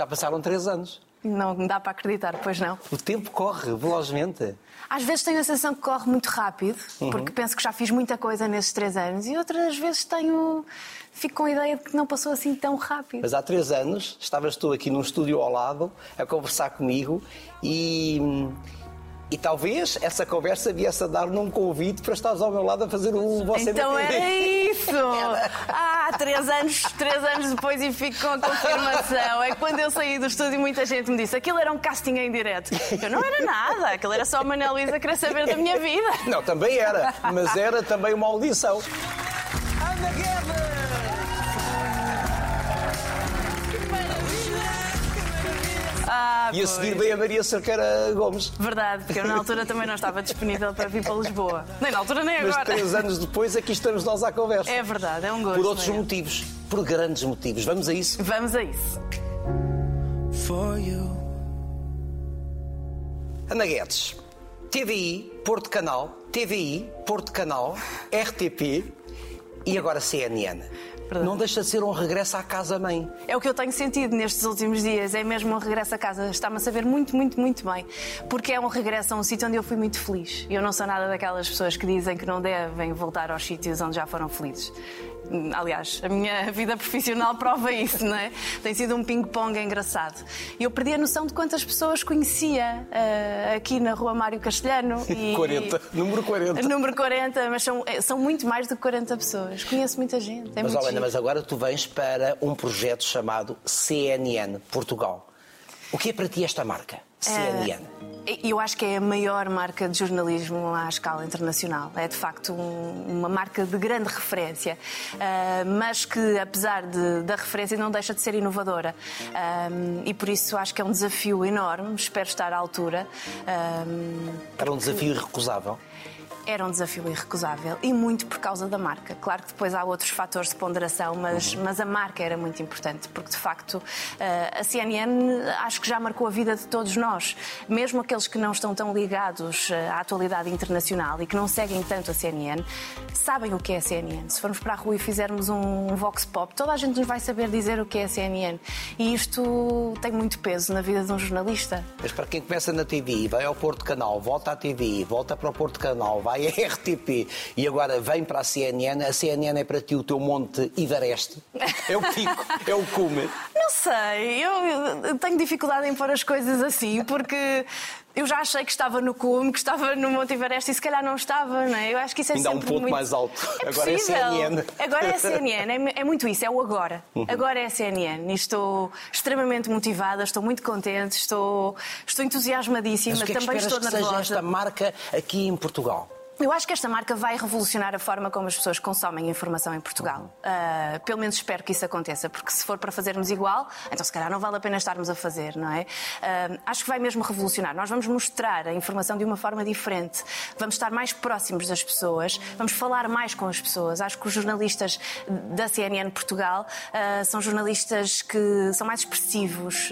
Já passaram três anos. Não me dá para acreditar, pois não. O tempo corre velozmente. Às vezes tenho a sensação que corre muito rápido, Uhum. porque penso que já fiz muita coisa nesses três anos, e outras vezes tenho. fico com a ideia de que não passou assim tão rápido. Mas há três anos estavas tu aqui num estúdio ao lado a conversar comigo e. E talvez essa conversa viesse a dar num convite para estares ao meu lado a fazer o você Então era isso! Ah, três anos, três anos depois e fico com a confirmação. É que quando eu saí do estúdio muita gente me disse aquilo era um casting em direto. Eu não era nada, aquilo era só a Manuel Luísa querer saber da minha vida. Não, também era, mas era também uma audição. Ana Guerra! Ah, E a seguir veio a Maria Cerqueira Gomes. Verdade, porque eu na altura também não estava disponível para vir para Lisboa. Nem na altura, nem Mas agora. três anos depois aqui estamos nós à conversa. É verdade, é um gosto. Por outros é? motivos, por grandes motivos. Vamos a isso. Vamos a isso. for you. Ana Guedes, TVI, Porto Canal, TVI, Porto Canal, RTP e agora CNN. Verdade. Não deixa de ser um regresso à casa-mãe. É o que eu tenho sentido nestes últimos dias, é mesmo um regresso a casa. Está-me a saber muito, muito, muito bem. Porque é um regresso a um sítio onde eu fui muito feliz. Eu não sou nada daquelas pessoas que dizem que não devem voltar aos sítios onde já foram felizes. Aliás, a minha vida profissional prova isso, não é? Tem sido um ping-pong engraçado. E eu perdi a noção de quantas pessoas conhecia eh, aqui na rua Mário Castelhano. E, 40, número 40. Número 40, mas são, eh, são muito mais do que 40 pessoas. Conheço muita gente. É Mas, Helena, giro. mas agora tu vens para um projeto chamado CNN Portugal. O que é para ti esta marca? CNN. Eu acho que é a maior marca de jornalismo à escala internacional. É de facto um- uma marca de grande referência, ah, mas que, apesar de- da referência, não deixa de ser inovadora. Ah, e por isso acho que é um desafio enorme. Espero estar à altura. Ah, Era um desafio irrecusável. Era um desafio irrecusável e muito por causa da marca. Claro que depois há outros fatores de ponderação, mas, mas a marca era muito importante, porque de facto eh, a CNN acho que já marcou a vida de todos nós, mesmo aqueles que não estão tão ligados eh, à atualidade internacional e que não seguem tanto a CNN, sabem o que é a CNN. Se formos para a rua e fizermos um vox pop, toda a gente nos vai saber dizer o que é a CNN. E isto tem muito peso na vida de um jornalista. Mas para quem começa na TVI, vai ao Porto Canal, volta à TVI, volta para o Porto Canal, vai à RTP e agora vem para a CNN, a CNN é para ti o teu monte Everest. É o pico, é o cume. Não sei, eu tenho dificuldade em pôr as coisas assim, porque eu já achei que estava no cume, que estava no Monte Everest e se calhar não estava, não é? Eu acho que isso é Ainda há um sempre ponto muito... mais alto. É Agora é possível. CNN. Agora é CNN, é, é muito isso, é o agora. Agora é a CNN e estou extremamente motivada, estou muito contente, estou, estou entusiasmadíssima, Mas o que é que também estou que seja esta marca aqui em Portugal? Eu acho que esta marca vai revolucionar a forma como as pessoas consomem informação em Portugal. Ah, pelo menos espero que isso aconteça, porque se for para fazermos igual, então se calhar não vale a pena estarmos a fazer, não é? Ah, acho que vai mesmo revolucionar. Nós vamos mostrar a informação de uma forma diferente, vamos estar mais próximos das pessoas, vamos falar mais com as pessoas. Acho que os jornalistas da CNN Portugal ah, são jornalistas que são mais expressivos,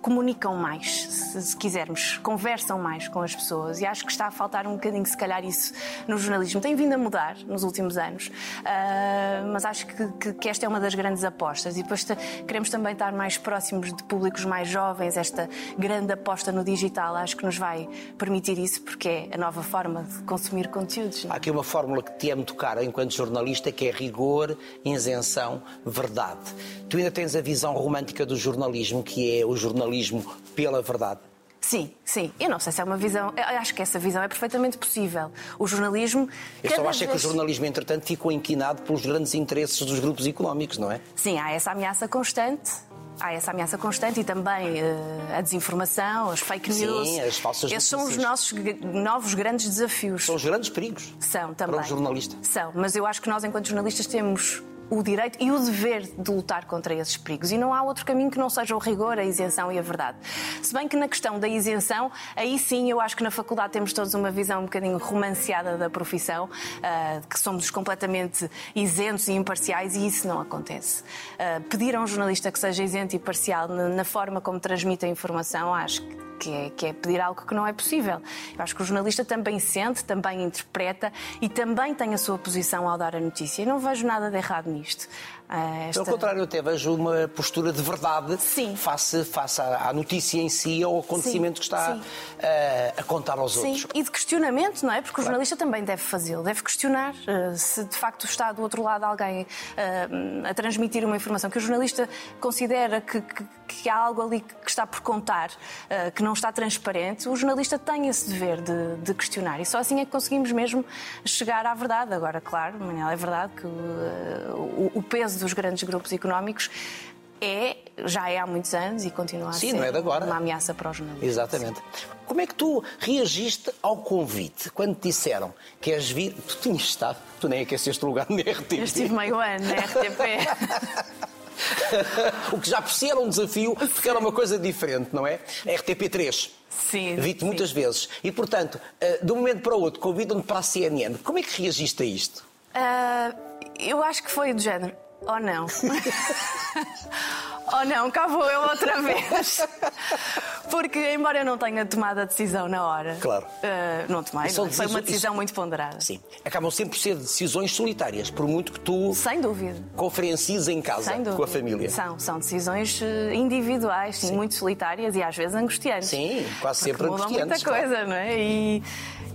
comunicam mais, se, se quisermos, conversam mais com as pessoas e acho que está a faltar um bocadinho, se calhar, isso no jornalismo. Tem vindo a mudar nos últimos anos, ah, mas acho que, que- que esta é uma das grandes apostas. E depois te- queremos também estar mais próximos de públicos mais jovens. Esta grande aposta no digital acho que nos vai permitir isso, porque é a nova forma de consumir conteúdos. não Há é? aqui uma fórmula que te é muito cara enquanto jornalista, que é rigor, isenção, verdade. Tu ainda tens a visão romântica do jornalismo, que é o jornalismo pela verdade. Sim, sim. Eu não sei se é uma visão. Eu acho que essa visão é perfeitamente possível. O jornalismo. Eu só acho é que o vez- jornalismo, entretanto, ficou inquinado pelos grandes interesses dos grupos económicos, não é? Sim, há essa ameaça constante. Há essa ameaça constante e também eh, a desinformação, as fake Sim, news. as falsas Esses são os nossos novos grandes desafios. São os grandes perigos São também. para um jornalista. São, mas eu acho que nós, enquanto jornalistas, temos o direito e o dever de lutar contra esses perigos. E não há outro caminho que não seja o rigor, a isenção e a verdade. Se bem que na questão da isenção, aí sim eu acho que na faculdade temos todos uma visão um bocadinho romanceada da profissão, ah, que somos completamente isentos e imparciais e isso não acontece. Ah, pedir a um jornalista que seja isento e parcial na, forma como transmite a informação, acho que que é, que é pedir algo que não é possível. Eu acho que o jornalista também sente, também interpreta e também tem a sua posição ao dar a notícia. E não vejo nada de errado nisto. Uh, esta... Pelo contrário, até vejo uma postura de verdade sim. face, face à, à notícia em si, ao acontecimento sim, que está uh, a contar aos sim. outros. E de questionamento, não é? Porque claro. o jornalista também deve fazê-lo, deve questionar uh, se de facto está do outro lado alguém a transmitir uma informação que o jornalista considera que, que, que há algo ali que está por contar, que não está transparente. O jornalista tem esse dever de, de, questionar e só assim é que conseguimos mesmo chegar à verdade. Agora, claro, Manel, é verdade que o, o peso dos grandes grupos económicos é, já é há muitos anos e continua a Sim, ser não é de agora. uma ameaça para os jornalistas. Exatamente. Como é que tu reagiste ao convite quando te disseram que queres vir? Tu tinhas estado, tu nem aqueceste o lugar na RTP. Eu estive meio ano na RTP. o que já por si era um desafio, porque Sim. era uma coisa diferente, não é? RTP3. Sim. Vi-te muitas vezes. E, portanto, eh, de um momento para o outro, convidam-te para a CNN. Como é que reagiste a isto? Uh, eu acho que foi do género. Oh não. oh não, cá vou eu outra vez. Porque, embora eu não tenha tomado a decisão na hora. Claro. Uh, não tomei, não. foi uma decisão isso... muito ponderada. Sim. Acabam sempre por ser decisões solitárias, por muito que tu. Sem dúvida. Conferencies em casa com a família. São, são decisões eh, individuais, sim, sim. muito solitárias e às vezes angustiantes. Sim, quase sempre angustiantes. muita coisa, não é? E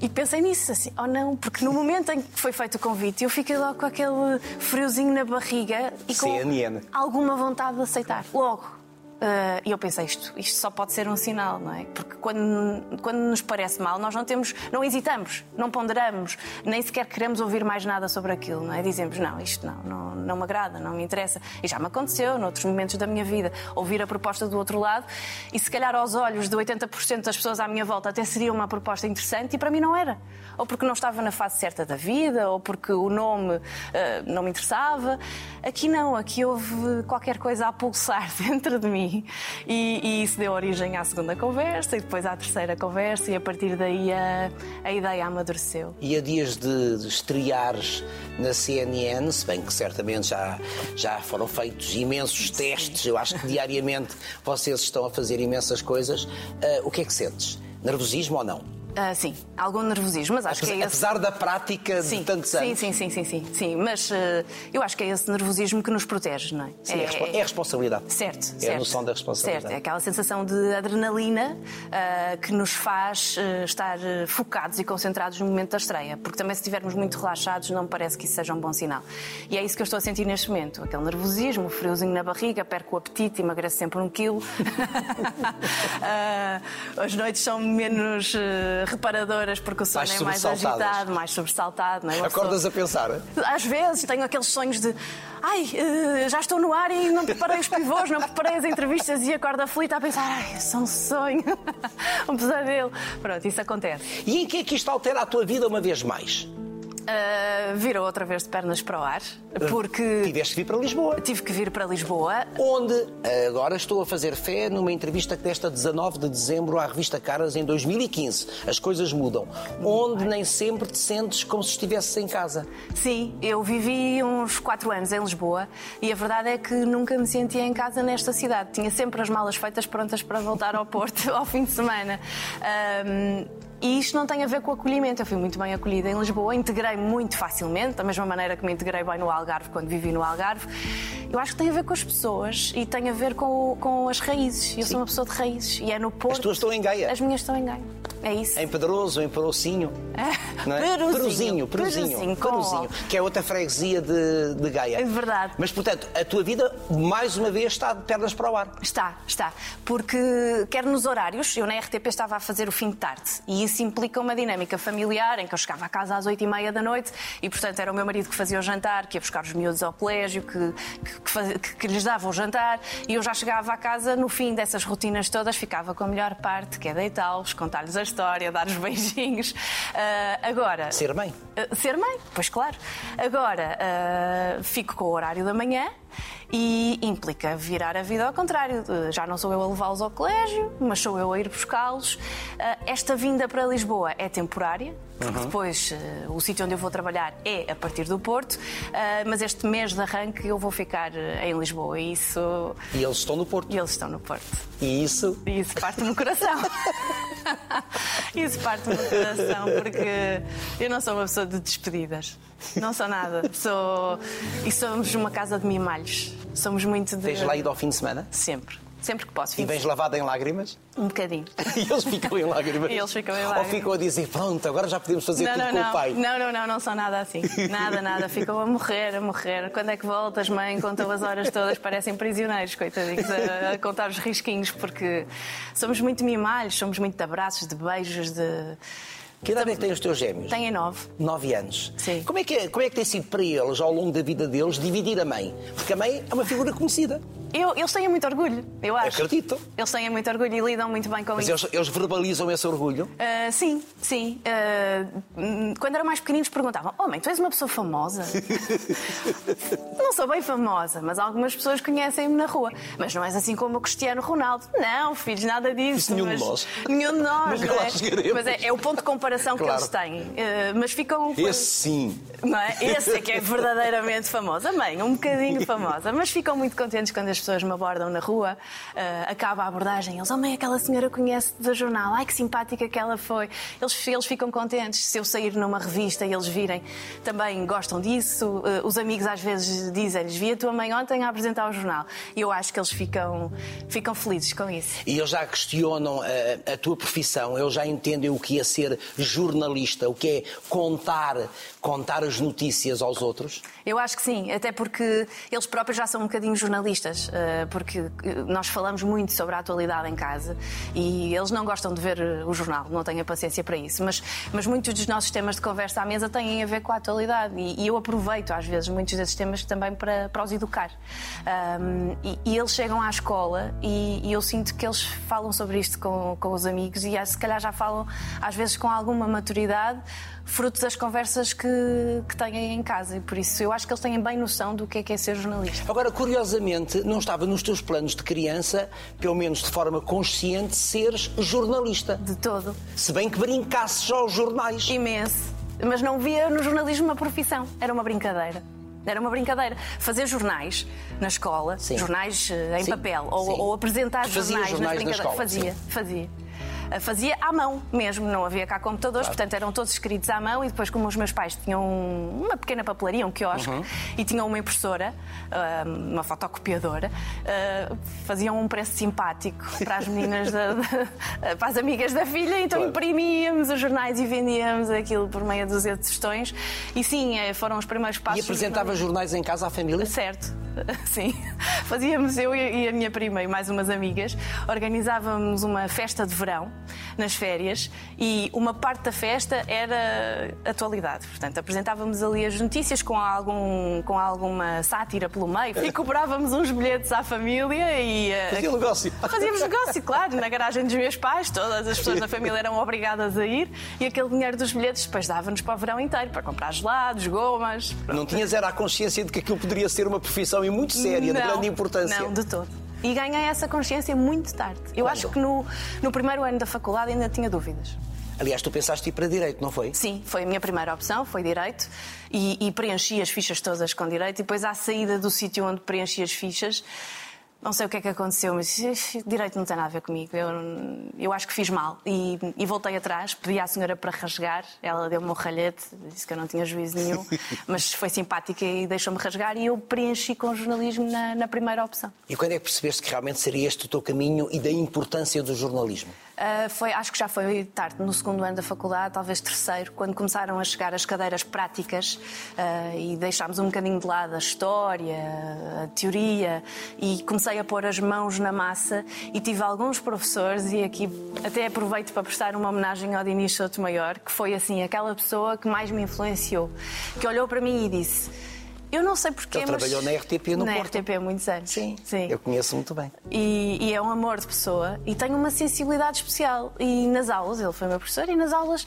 e pensei nisso, assim, oh não, porque no momento em que foi feito o convite, eu fiquei logo com aquele friozinho na barriga e com CNN. alguma vontade de aceitar. Logo. Uh, e eu pensei, isto, isto só pode ser um sinal, não é? Porque quando, quando nos parece mal, nós não temos, não hesitamos, não ponderamos, nem sequer queremos ouvir mais nada sobre aquilo, não é? Dizemos, não, isto não, não, não me agrada, não me interessa. E já me aconteceu, noutros momentos da minha vida, ouvir a proposta do outro lado e se calhar aos olhos de 80% das pessoas à minha volta até seria uma proposta interessante e para mim não era. Ou porque não estava na fase certa da vida, ou porque o nome uh, não me interessava. Aqui não, aqui houve qualquer coisa a pulsar dentro de mim e, e, isso deu origem à segunda conversa e depois à terceira conversa, e a partir daí a, a ideia amadureceu. E a dias de, de estreares na CNN, se bem que certamente já, já foram feitos imensos Sim. testes, eu acho que diariamente vocês estão a fazer imensas coisas, uh, o que é que sentes? Nervosismo ou não? Uh, sim, algum nervosismo, mas acho apesar, que é esse... Apesar da prática sim, de tantos anos. Sim, sim, sim, sim, sim. Mas uh, eu acho que é esse nervosismo que nos protege, não é? Sim, é, é, é a responsabilidade. Certo, é certo. a noção da responsabilidade. Certo, é aquela sensação de adrenalina uh, que nos faz estar focados e concentrados no momento da estreia. Porque também se estivermos muito relaxados, não me parece que isso seja um bom sinal. E é isso que eu estou a sentir neste momento. Aquele nervosismo, o friozinho na barriga, perco o apetite, emagreço sempre um quilo. as noites são menos reparadoras porque o sono mais é mais agitado, mais sobressaltado. Não é? Acordas a pensar? Às vezes tenho aqueles sonhos de ai, eh, já estou no ar e não preparei os pivôs, não preparei as entrevistas e acordo aflita a pensar, ai, isso é um sonho, um pesadelo. Pronto, isso acontece. E em que é que isto altera a tua vida uma vez mais? Uh, virou outra vez de pernas para o ar, porque. Tiveste que vir para Lisboa. Tive que vir para Lisboa. Onde agora estou a fazer fé numa entrevista que desta 19 de dezembro à revista Caras em 2015. As coisas mudam. Onde nem sempre te sentes como se estivesses em casa. Sim, eu vivi uns 4 anos em Lisboa e a verdade é que nunca me sentia em casa nesta cidade. Tinha sempre as malas feitas prontas para voltar ao Porto ao fim de semana. Um, e isto não tem a ver com o acolhimento. Eu fui muito bem acolhida em Lisboa, integrei muito facilmente, da mesma maneira que me integrei bem no Algarve quando vivi no Algarve. Eu acho que tem a ver com as pessoas e tem a ver com, com as raízes. Eu Sim. sou uma pessoa de raízes e é no Porto. As tuas estão em Gaia? As minhas estão em Gaia. É isso. Em Pedroso, em Perocinho. É. Não é? Peruzinho. Peruzinho. Peruzinho, Peruzinho que é outra freguesia de, de Gaia. É verdade. Mas, portanto, a tua vida, mais uma vez, está de pernas para o ar. Está, está. Porque, quer nos horários, eu na RTP estava a fazer o fim de tarde e isso implica uma dinâmica familiar em que eu chegava a casa às oito e meia da noite e, portanto, era o meu marido que fazia o jantar, que ia buscar os miúdos ao colégio, que, que, que, que lhes dava o jantar e eu já chegava a casa no fim dessas rotinas todas, ficava com a melhor parte, que é deitá-los, contar-lhes a história, dar os beijinhos. Uh, agora. Ser mãe. Uh, ser mãe, pois claro. Agora uh, fico com o horário da manhã e implica virar a vida ao contrário. Já não sou eu a levá-los ao colégio, mas sou eu a ir buscá-los. Uh, Esta vinda para Lisboa é temporária, porque depois uh, o sítio onde eu vou trabalhar é a partir do Porto, uh, mas este mês de arranque eu vou ficar uh, em Lisboa e isso. E eles estão no Porto. E eles estão no Porto. E isso. E isso parte-me o coração. isso parte-me o coração, porque eu não sou uma pessoa de despedidas. Não sou nada. Sou. E somos uma casa de mimalhos. Somos muito de. Tens lá ido ao fim de semana? Sempre. Sempre que posso. E vens lavada em lágrimas? Um bocadinho. E eles ficam em lágrimas? E eles ficam em Ou lágrimas. ficam a dizer, pronto, agora já podemos fazer Não, tudo não, com não. o pai. Não, não, não, não são nada assim. Nada, nada. Ficam a morrer, a morrer. Quando é que voltas, mãe? Contam as horas todas, parecem prisioneiros, coitadinhos, a, a contar os risquinhos, porque somos muito mimalhos, somos muito de abraços, de beijos, de. Que idade é que têm os teus gêmeos? Têm nove. Nove anos. Sim. Como é, que é, como é que tem sido para eles, ao longo da vida deles, dividir a mãe? Porque a mãe é uma figura conhecida. Eu, eles têm muito orgulho, eu acho. Acredito. Eles têm muito orgulho e lidam muito bem com Mas isso. eles, eles verbalizam esse orgulho. Ah, sim, sim. Hum, quando eram mais pequeninos perguntavam: Oh, mãe, tu és uma pessoa famosa? não sou bem famosa, mas algumas pessoas conhecem-me na rua. Mas não és assim como o Cristiano Ronaldo. Não, filhos, nada disso. Isso nenhum de mas- nós. Nenhum de nós. Não é? Mas é, é o ponto de comparação que Claro. eles têm. Ah, mas ficam. Esse sim. Não é? Esse é que é verdadeiramente famosa. Mãe, um bocadinho famosa. Mas ficam muito contentes quando as pessoas me abordam na rua. ah, acaba a abordagem. Eles, oh mãe, aquela senhora conhece do jornal. Ai, que simpática que ela foi. Eles, eles ficam contentes. Se eu sair numa revista e eles virem, também gostam disso. Ah, os amigos às vezes dizem-lhes, vi a tua mãe ontem a apresentar o jornal. E eu acho que eles ficam, ficam felizes com isso. E eles já questionam a, a tua profissão, eles já entendem o que é ser jornalista, o que é contar, contar as notícias aos outros. Eu acho que sim, até porque eles próprios já são um bocadinho jornalistas, eh, porque eh, nós falamos muito sobre a atualidade em casa e eles não gostam de ver eh, o jornal, não têm a paciência para isso. Mas, mas muitos dos nossos temas de conversa à mesa têm a ver com a atualidade e, e eu aproveito às vezes muitos desses temas também para, para os educar. Ahm, e, e eles chegam à escola e, e eu sinto que eles falam sobre isto com, com os amigos e se calhar já falam às vezes com alguma maturidade fruto das conversas que, que têm em casa. E por isso eu acho que eles têm bem noção do que é que é ser jornalista. Agora, curiosamente, não estava nos teus planos de criança, pelo menos de forma consciente, seres jornalista. De todo. Se bem que brincasses aos jornais. Imenso. Mas não via no jornalismo uma profissão. Era uma brincadeira. Era uma brincadeira. Fazer jornais na escola, Sim. jornais eh, em Sim, papel, ou, sim. ou apresentar Tu fazias jornais, jornais na escola, Fazia, fazia. Fazia à mão mesmo, não havia cá computadores, portanto eram todos escritos à mão e depois, como os meus pais tinham um- uma pequena papelaria, um quiosque, Uhum. e tinham uma impressora, ah, uma fotocopiadora, ah, faziam um preço simpático para as meninas, da- da- para as amigas da filha, então Claro. imprimíamos os jornais e vendíamos aquilo por meia dúzia de tostões. E sim, eh, foram os primeiros passos. E apresentava jornais em casa à família? Certo, sim. Fazíamos eu e a minha prima e mais umas amigas, organizávamos uma festa de verão nas férias e uma parte da festa era atualidade. Portanto, apresentávamos ali as notícias com, algum, com alguma sátira pelo meio e cobrávamos uns bilhetes à família e. eh, Fazia negócio. Fazíamos negócio, claro, na garagem dos meus pais, todas as pessoas da família eram obrigadas a ir e aquele dinheiro dos bilhetes depois dava-nos para o verão inteiro, para comprar gelados, gomas. Não tinhas era a consciência de que aquilo poderia ser uma profissão e muito séria, de Não, grande importância. Não, de todo. E ganhei essa consciência muito tarde. Eu Quando? acho que no, no primeiro ano da faculdade ainda tinha dúvidas. Aliás, tu pensaste ir para direito, não foi? Sim, foi a minha primeira opção, foi direito. E, e preenchi as fichas todas com direito. E depois, à saída do sítio onde preenchi as fichas, não sei o que é que aconteceu, mas "Ixi, direito não tem nada a ver comigo. Eu, eu acho que fiz mal. E, e voltei atrás, pedi à senhora para rasgar. Ela deu-me um ralhete, disse que eu não tinha juízo nenhum, mas foi simpática e deixou-me rasgar. E eu preenchi com jornalismo na, na primeira opção. E quando é que percebeste que realmente seria este o teu caminho e da importância do jornalismo? Uh, foi, acho que já foi tarde, no segundo ano da faculdade, talvez terceiro, quando começaram a chegar as cadeiras práticas uh, e deixámos um bocadinho de lado a história, a teoria e comecei a pôr as mãos na massa e tive alguns professores e aqui até aproveito para prestar uma homenagem ao Dinis Souto Maior, que foi assim aquela pessoa que mais me influenciou, que olhou para mim e disse eu não sei porquê, Ele mas... trabalhou na RTP no na Porto. RTP há muitos anos. Sim, Sim. eu conheço muito bem. E, e é um amor de pessoa e tem uma sensibilidade especial. E nas aulas, ele foi meu professor, e nas aulas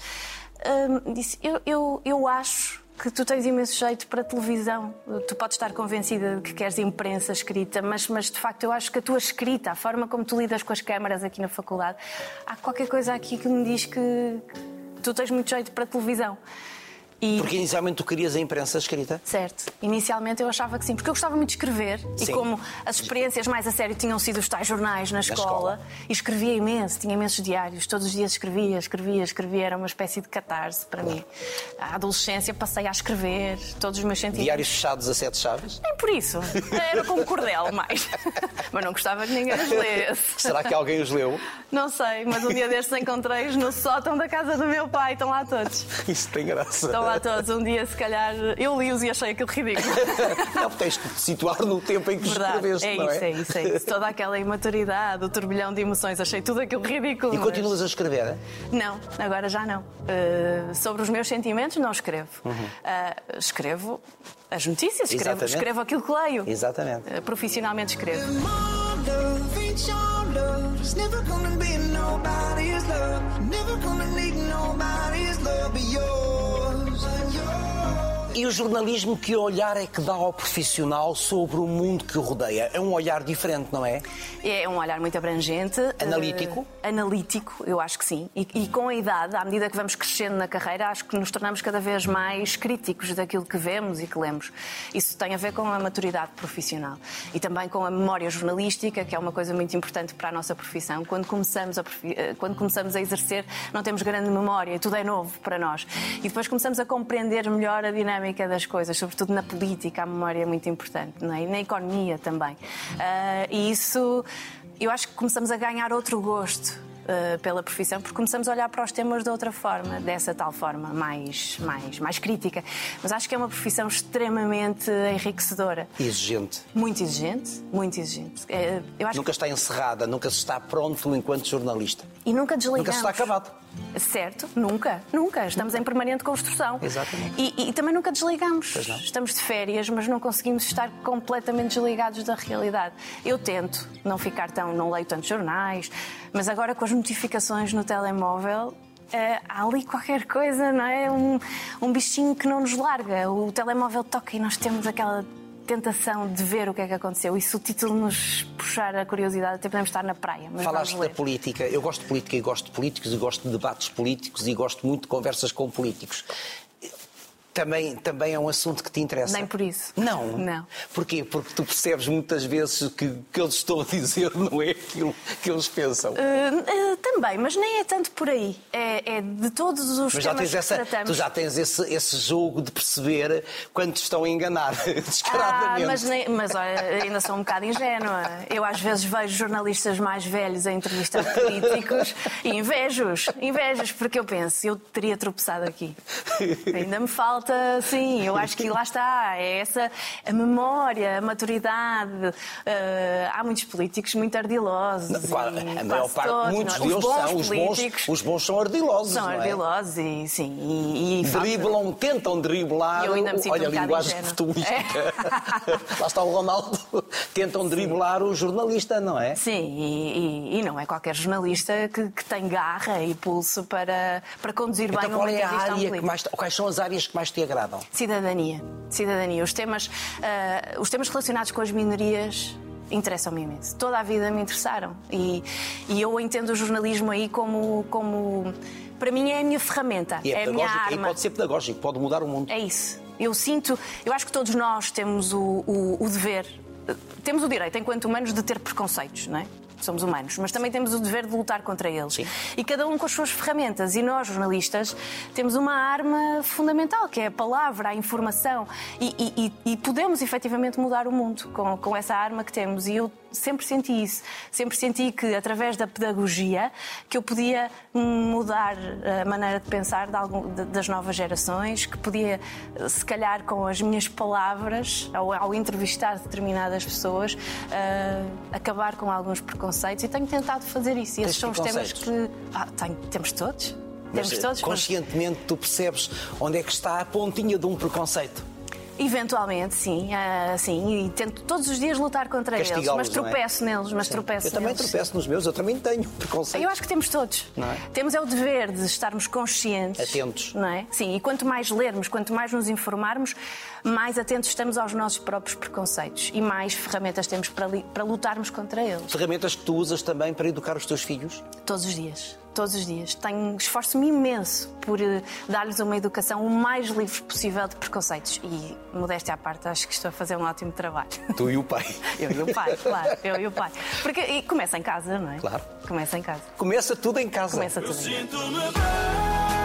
hum, disse: eu, eu, eu acho que tu tens imenso jeito para televisão. Tu podes estar convencida de que queres imprensa escrita, mas, mas de facto eu acho que a tua escrita, a forma como tu lidas com as câmaras aqui na faculdade, há qualquer coisa aqui que me diz que, que tu tens muito jeito para televisão. E... Porque inicialmente tu querias a imprensa escrita? Certo. Inicialmente eu achava que sim, porque eu gostava muito de escrever sim. e como as experiências mais a sério tinham sido os tais jornais na, na escola, escola, e escrevia imenso, tinha imensos diários, todos os dias escrevia, escrevia, escrevia, era uma espécie de catarse para mim. A adolescência passei a escrever todos os meus sentimentos. Diários fechados a sete chaves? Nem por isso. Era como cordel mais. mas não gostava que ninguém os lesse. Será que alguém os leu? Não sei, mas um dia destes encontrei-os no sótão da casa do meu pai, estão lá todos. Isso tem graça. Estão lá a todos. Um dia, se calhar, eu li-os e achei aquilo ridículo. não, tens que te situar no tempo em que Verdade, escreveste, é não é? Isso, é isso, é isso. Toda aquela imaturidade, o turbilhão de emoções, achei tudo aquilo ridículo. E mas... continuas a escrever? Não, agora já não. Uh, sobre os meus sentimentos, não escrevo. Uhum. Uh, escrevo as notícias, escrevo, escrevo aquilo que leio. Exatamente. Uh, profissionalmente escrevo. E o jornalismo, que olhar é que dá ao profissional sobre o mundo que o rodeia? É um olhar diferente, não é? É um olhar muito abrangente. Analítico? Uh, analítico, eu acho que sim. E, e, com a idade, à medida que vamos crescendo na carreira, acho que nos tornamos cada vez mais críticos daquilo que vemos e que lemos. Isso tem a ver com a maturidade profissional e também com a memória jornalística, que é uma coisa muito importante para a nossa profissão. Quando começamos a, eh, quando começamos a exercer, não temos grande memória, tudo é novo para nós. E depois começamos a compreender melhor a dinâmica dinâmica das coisas, sobretudo na política, a memória é muito importante, não é? e na economia também. Uh, e isso, eu acho que começamos a ganhar outro gosto uh, pela profissão, porque começamos a olhar para os temas de outra forma, dessa tal forma, mais, mais, mais crítica. Mas acho que é uma profissão extremamente enriquecedora. Exigente. Muito exigente, muito exigente. Uh, nunca que... está encerrada, nunca se está pronto enquanto jornalista. E nunca desligamos. Nunca se está acabado. Certo, nunca, nunca. Estamos em permanente construção. Exatamente. E, e também nunca desligamos. Estamos de férias, mas não conseguimos estar completamente desligados da realidade. Eu tento não ficar tão, não leio tantos jornais, mas agora com as notificações no telemóvel, Uh, há ali qualquer coisa, não é? Um, um bichinho que não nos larga. O telemóvel toca e nós temos aquela tentação de ver o que é que aconteceu. E se o título nos puxar a curiosidade, até podemos estar na praia. Falaste da política. Eu gosto de política e gosto de políticos e gosto de debates políticos e gosto muito de conversas com políticos também, também é um assunto que te interessa. Nem por isso. Não? Não. Porquê? Porque tu percebes muitas vezes que o que eles estão a dizer não é aquilo que eles pensam. Uh, uh, também, mas nem é tanto por aí. É, é de todos os mas temas que essa, tratamos. Tu já tens esse, esse jogo de perceber quando te estão a enganar, descaradamente. Ah, mas, nem, mas olha, ainda sou um bocado ingênua. Eu às vezes vejo jornalistas mais velhos a entrevistar políticos e invejo-os, invejo porque eu penso, eu teria tropeçado aqui. Ainda me falta falta, sim, eu acho que lá está, é essa a memória, a maturidade. Uh, há muitos políticos muito ardilosos. Não, a maior parte, todos, muitos deles são os bons, os bons são ardilosos. São é? ardilosos e sim. E, e Driblam, falta... tentam driblar. Eu ainda me sinto olha, um a linguagem futebolística. É. lá está o Ronaldo. Tentam driblar o jornalista, não é? Sim, e, e, e não é qualquer jornalista que, que, tem garra e pulso para, para conduzir então, bem qual uma é a área que mais, Quais são as áreas que mais te agradam? Cidadania. Cidadania. Os temas, uh, os temas relacionados com as minorias interessam-me imenso. Toda a vida me interessaram. E, e eu entendo o jornalismo aí como, como. Para mim é a minha ferramenta. E é, é a minha arma. E pode ser pedagógico, pode mudar o mundo. É isso. Eu sinto. Eu acho que todos nós temos o, o, o dever. Temos o direito, enquanto humanos, de ter preconceitos, não é? Somos humanos, mas também temos o dever de lutar contra eles. Sim. E cada um com as suas ferramentas. E nós, jornalistas, temos uma arma fundamental, que é a palavra, a informação. E, e, e podemos efetivamente mudar o mundo com, com essa arma que temos. E eu sempre senti isso. Sempre senti que, através da pedagogia, que eu podia mudar a maneira de pensar de algum, de, das novas gerações, que podia, se calhar, com as minhas palavras, ao, ao entrevistar determinadas pessoas, uh, acabar com alguns preconceitos. E tenho tentado fazer isso. E esses são os temas que. Ah, tenho, temos todos. Mas, temos todos. Conscientemente, tu percebes onde é que está a pontinha de um preconceito? Eventualmente, sim, ah, sim, e tento todos os dias lutar contra eles, mas é? tropeço neles, mas Sim. tropeço Eu também neles. tropeço nos meus, eu também tenho preconceito. Eu acho que temos todos. É? Temos é o dever de estarmos conscientes. Atentos. Não é? Sim, e quanto mais lermos, quanto mais nos informarmos, mais atentos estamos aos nossos próprios preconceitos e mais ferramentas temos para, para lutarmos contra eles. Ferramentas que tu usas também para educar os teus filhos. Todos os dias. Todos os dias. Tenho, esforço-me imenso por eh, dar-lhes uma educação o mais livre possível de preconceitos. E, modéstia à parte, acho que estou a fazer um ótimo trabalho. Tu e o pai. Eu e o pai, claro, eu e o pai. Porque e começa em casa, não é? Claro. Começa em casa. Começa tudo em casa. Começa tudo em casa.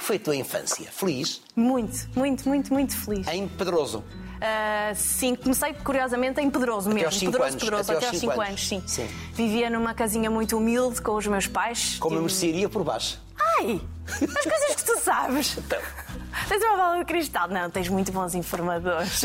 Que foi a tua infância? Feliz? Muito, muito, muito, muito feliz. Em Pedroso. Ah, sim, comecei curiosamente em Pedroso mesmo. aos cinco Pedroso, anos, Pedroso, até até aos aos cinco 5 anos. sim. Sim. Vivia numa casinha muito humilde com os meus pais. Com uma Tive- mercearia por baixo. Ai! As coisas que tu sabes! Tens uma bola de cristal? Não, tens muito bons informadores.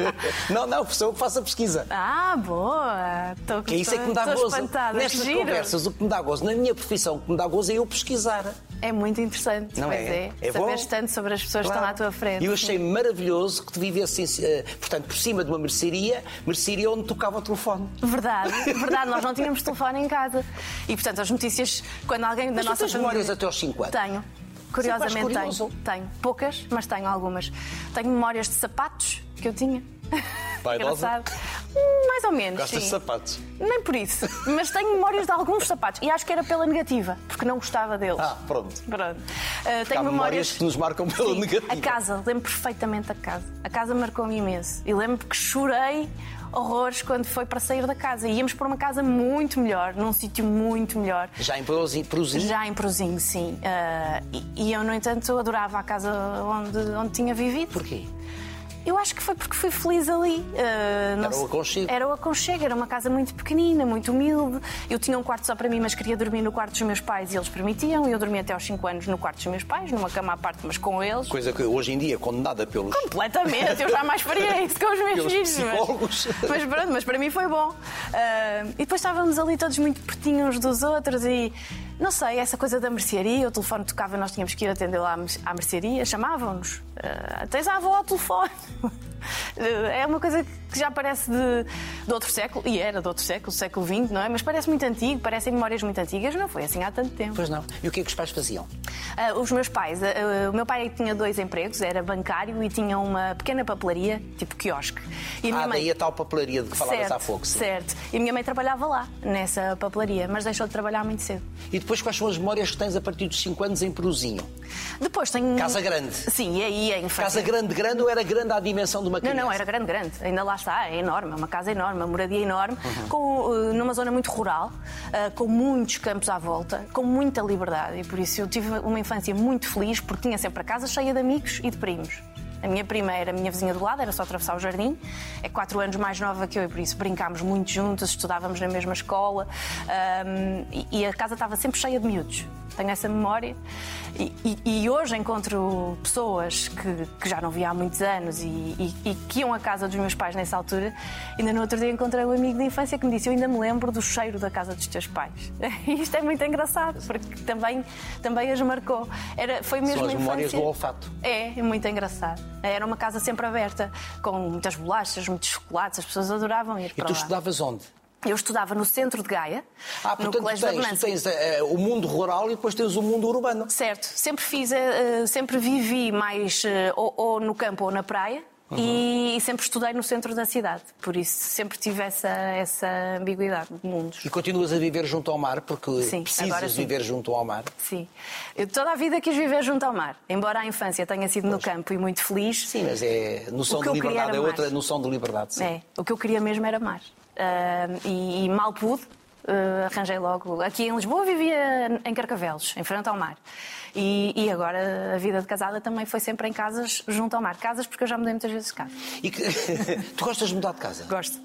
Não, não, sou eu que faço a pesquisa. ah, boa! Tô, Que é isso é que me dá gozo. espantada. Nestas giro. conversas, o que me dá gozo, na minha profissão, o que me dá gozo é eu pesquisar. É muito interessante, Não é? é. É Saberes tanto sobre as pessoas que estão à tua frente. E eu achei maravilhoso que tu vivesses, eh, portanto, por cima de uma mercearia, mercearia onde tocava o telefone. Verdade, verdade, nós não tínhamos telefone em casa. E portanto, as notícias, quando alguém da Mas tu nossa tens família. memórias até aos 5 anos? Tenho. Curiosamente tenho. Tenho. Poucas, mas tenho algumas. Tenho memórias de sapatos que eu tinha. Vaidosa? Engraçado. Hum, Mais ou menos. Gostas de sapatos? Nem por isso. Mas tenho memórias de alguns sapatos. E acho que era pela negativa, porque não gostava deles. Ah, pronto. Pronto. Uh, tenho memórias memórias. que nos marcam pela Sim, negativa. A casa, lembro perfeitamente a casa. A casa marcou-me imenso. E lembro que chorei horrores quando foi para sair da casa. Íamos para uma casa muito melhor, num sítio muito melhor. Já em? Peruzinho? Já em Prozinho, sim. Ah, e, e eu, no entanto, adorava a casa onde, onde tinha vivido. Porquê? Eu acho que foi porque fui feliz ali. Não Era o aconchego. Era o aconchego, era uma casa muito pequenina, muito humilde. Eu tinha um quarto só para mim, mas queria dormir no quarto dos meus pais e eles permitiam. Eu dormia até aos 5 anos no quarto dos meus pais, numa cama à parte, mas com eles. Coisa que hoje em dia é condenada pelos. Completamente, eu jamais faria isso com os meus Pelos filhos. psicólogos. Mas, mas pronto, mas para mim foi bom. Ah, e depois estávamos ali todos muito pertinhos uns dos outros e não sei, essa coisa da mercearia, o telefone tocava, nós tínhamos que ir atender lá à mer- à mercearia, chamavam-nos. Ah, tens a avó ao telefone. É uma coisa que já parece de, de outro século, e era de outro século, século XX, não é? Mas parece muito antigo, parecem memórias muito antigas, não foi assim há tanto tempo. Pois não. E o que é que os pais faziam? Ah, os meus pais, ah, o meu pai tinha dois empregos, era bancário e tinha uma pequena papelaria, tipo quiosque. E a minha Ah, mãe... daí a tal papelaria de que falavas certo, há pouco. sim. certo. E a minha mãe trabalhava lá, nessa papelaria, mas deixou de trabalhar muito cedo. E depois quais são as memórias que tens a partir dos 5 anos em Peruzinho? Depois tenho. Casa grande. Sim, e aí em infância. Casa grande, grande ou era grande à dimensão de uma Não, criança? não, era grande, grande. Ainda lá está, é enorme, é uma casa enorme, uma moradia enorme, Uhum. com, eh, numa zona muito rural, eh, com muitos campos à volta, com muita liberdade. E por isso eu tive uma infância muito feliz, porque tinha sempre a casa cheia de amigos e de primos. A minha prima era a minha vizinha do lado, era só atravessar o jardim. É quatro anos mais nova que eu e por isso brincámos muito juntas, estudávamos na mesma escola ahm, e, e a casa estava sempre cheia de miúdos. Tenho essa memória. E, e- e hoje encontro pessoas que, que já não via há muitos anos e, e- e que iam à casa dos meus pais nessa altura. Ainda no outro dia encontrei um amigo de infância que me disse: Eu ainda me lembro do cheiro da casa dos teus pais. E isto é muito engraçado, porque também, também as marcou. Era, foi mesmo São as memórias infância. do olfato. É, é muito engraçado. Era uma casa sempre aberta, com muitas bolachas, muitos chocolates, as pessoas adoravam ir E para tu lá. estudavas onde? Eu estudava no centro de Gaia, Ah, no portanto, Colégio da tens, tu Venâncio. tens eh, o mundo rural e depois tens o mundo urbano. Certo, sempre fiz, eh, sempre vivi mais eh, ou, ou no campo ou na praia. E, e sempre estudei no centro da cidade, por isso sempre tive essa, essa ambiguidade de mundos. E continuas a viver junto ao mar, porque Sim, precisas viver junto ao mar. Sim. Eu toda a vida quis viver junto ao mar, embora a infância tenha sido no campo e muito feliz. Sim, mas é noção de liberdade, é outra noção de liberdade. Sim. É, o que eu queria mesmo era mar. Ah, e, e mal pude, ah, arranjei logo. Aqui em Lisboa vivia em Carcavelos, em frente ao mar. E, e agora a vida de casada também foi sempre em casas junto ao mar. Casas porque eu já mudei muitas vezes de casa. E que... tu gostas de mudar de casa? Gosto.